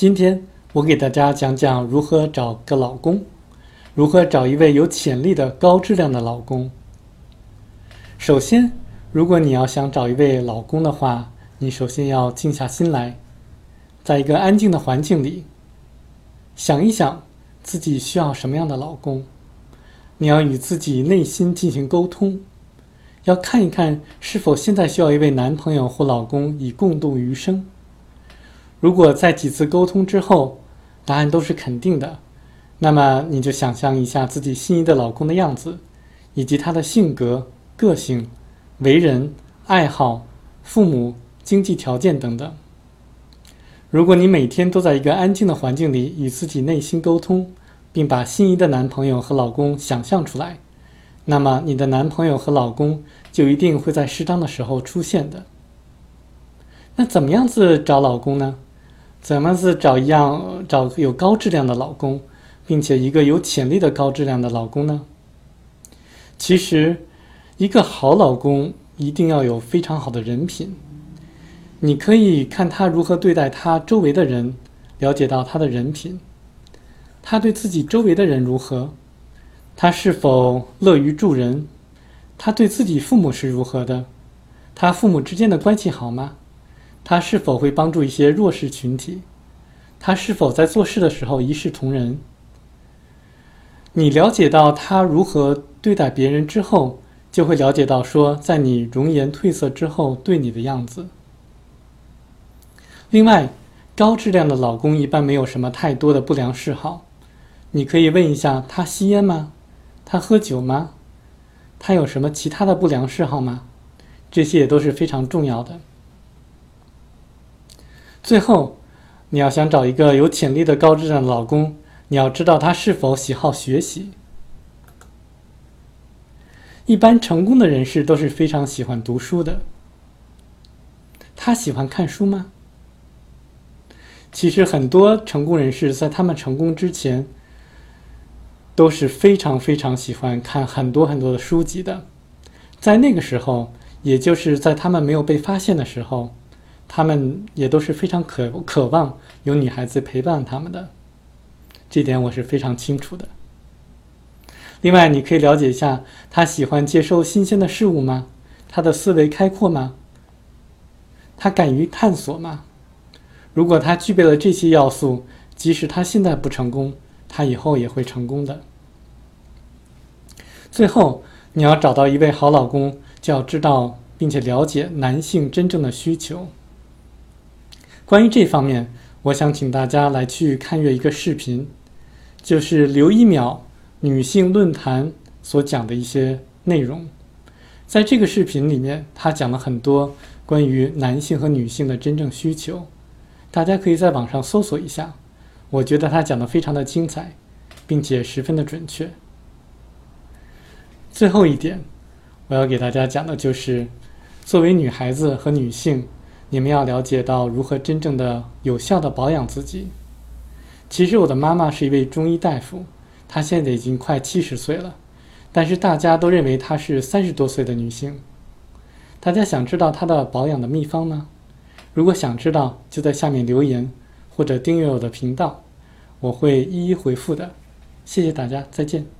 今天我给大家讲讲如何找个老公，如何找一位有潜力的高质量的老公。首先，如果你要想找一位老公的话，你首先要静下心来，在一个安静的环境里，想一想自己需要什么样的老公。你要与自己内心进行沟通，要看一看是否现在需要一位男朋友或老公以共度余生。如果在几次沟通之后，答案都是肯定的，那么你就想象一下自己心仪的老公的样子，以及他的性格、个性、为人、爱好、父母、经济条件等等。如果你每天都在一个安静的环境里与自己内心沟通，并把心仪的男朋友和老公想象出来，那么你的男朋友和老公就一定会在适当的时候出现的。那怎么样子找老公呢？怎么是找一样找有高质量的老公，并且一个有潜力的高质量的老公呢？其实，一个好老公一定要有非常好的人品。你可以看他如何对待他周围的人，了解到他的人品。他对自己周围的人如何？他是否乐于助人？他对自己父母是如何的？他父母之间的关系好吗？他是否会帮助一些弱势群体？他是否在做事的时候一视同仁？你了解到他如何对待别人之后，就会了解到说，在你容颜褪色之后对你的样子。另外，高质量的老公一般没有什么太多的不良嗜好。你可以问一下他吸烟吗？他喝酒吗？他有什么其他的不良嗜好吗？这些也都是非常重要的。最后，你要想找一个有潜力的高质量的老公，你要知道他是否喜好学习。一般成功的人士都是非常喜欢读书的。他喜欢看书吗？其实很多成功人士在他们成功之前。都是非常非常喜欢看很多很多的书籍的，在那个时候，也就是在他们没有被发现的时候，他们也都是非常渴渴望有女孩子陪伴他们的，这点我是非常清楚的。另外，你可以了解一下他喜欢接受新鲜的事物吗？他的思维开阔吗？他敢于探索吗？如果他具备了这些要素，即使他现在不成功，他以后也会成功的。最后，你要找到一位好老公，就要知道并且了解男性真正的需求。关于这方面，我想请大家来去看阅一个视频，就是刘一淼女性论坛所讲的一些内容。在这个视频里面，他讲了很多关于男性和女性的真正需求，大家可以在网上搜索一下。我觉得他讲的非常的精彩，并且十分的准确。最后一点，我要给大家讲的就是，作为女孩子和女性，你们要了解到如何真正的有效的保养自己。其实我的妈妈是一位中医大夫，她现在已经快七十岁了，但是大家都认为她是三十多岁的女性。大家想知道她的保养的秘方吗？如果想知道，就在下面留言或者订阅我的频道，我会一一回复的。谢谢大家，再见。